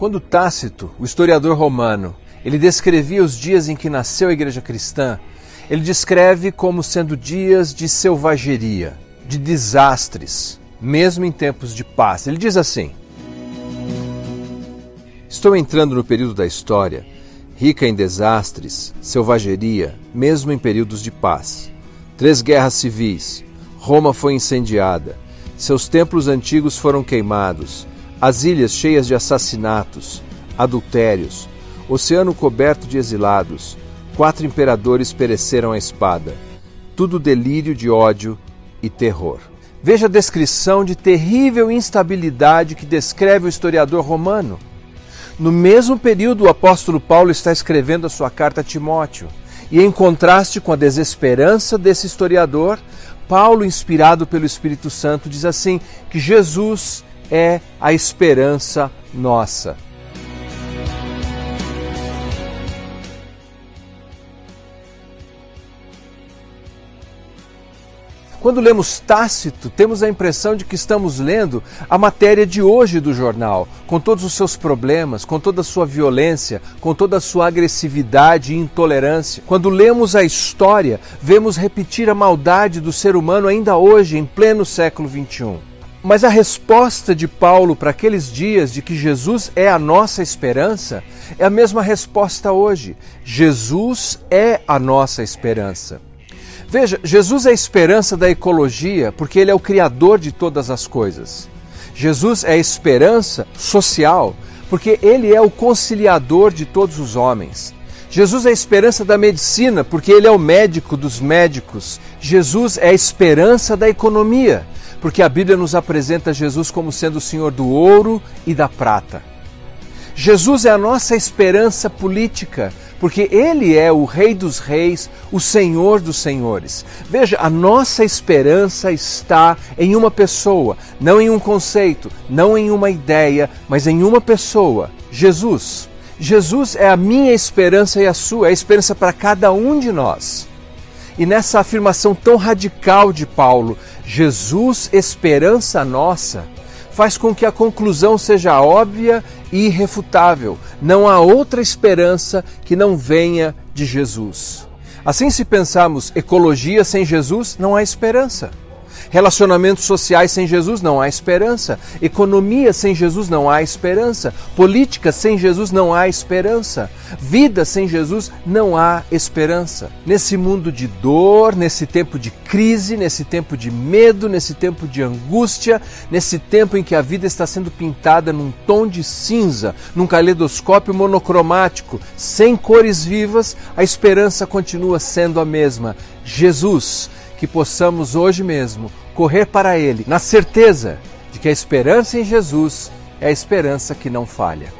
Quando Tácito, o historiador romano, ele descrevia os dias em que nasceu a igreja cristã, ele descreve como sendo dias de selvageria, de desastres, mesmo em tempos de paz. Ele diz assim: Estou entrando no período da história, rica em desastres, selvageria, mesmo em períodos de paz. Três guerras civis, Roma foi incendiada, seus templos antigos foram queimados, as ilhas cheias de assassinatos, adultérios, oceano coberto de exilados, quatro imperadores pereceram à espada. Tudo delírio de ódio e terror. Veja a descrição de terrível instabilidade que descreve o historiador romano. No mesmo período, o apóstolo Paulo está escrevendo a sua carta a Timóteo. E em contraste com a desesperança desse historiador, Paulo, inspirado pelo Espírito Santo, diz assim: que Jesus é a esperança nossa. Quando lemos Tácito, temos a impressão de que estamos lendo a matéria de hoje do jornal, com todos os seus problemas, com toda a sua violência, com toda a sua agressividade e intolerância. Quando lemos a história, vemos repetir a maldade do ser humano ainda hoje, em pleno século XXI. Mas a resposta de Paulo para aqueles dias de que Jesus é a nossa esperança é a mesma resposta hoje. Jesus é a nossa esperança. Veja, Jesus é a esperança da ecologia porque ele é o criador de todas as coisas. Jesus é a esperança social porque ele é o conciliador de todos os homens. Jesus é a esperança da medicina porque ele é o médico dos médicos. Jesus é a esperança da economia porque a Bíblia nos apresenta Jesus como sendo o Senhor do ouro e da prata. Jesus é a nossa esperança política, porque Ele é o Rei dos Reis, o Senhor dos Senhores. Veja, a nossa esperança está em uma pessoa, não em um conceito, não em uma ideia, mas em uma pessoa: Jesus. Jesus é a minha esperança e a sua, é a esperança para cada um de nós. E nessa afirmação tão radical de Paulo, Jesus, esperança nossa, faz com que a conclusão seja óbvia e irrefutável. Não há outra esperança que não venha de Jesus. Assim, se pensarmos ecologia sem Jesus, não há esperança. Relacionamentos sociais sem Jesus não há esperança. Economia sem Jesus não há esperança. Política sem Jesus não há esperança. Vida sem Jesus não há esperança. Nesse mundo de dor, nesse tempo de crise, nesse tempo de medo, nesse tempo de angústia, nesse tempo em que a vida está sendo pintada num tom de cinza, num caleidoscópio monocromático, sem cores vivas, a esperança continua sendo a mesma. Jesus que possamos hoje mesmo correr para Ele, na certeza de que a esperança em Jesus é a esperança que não falha.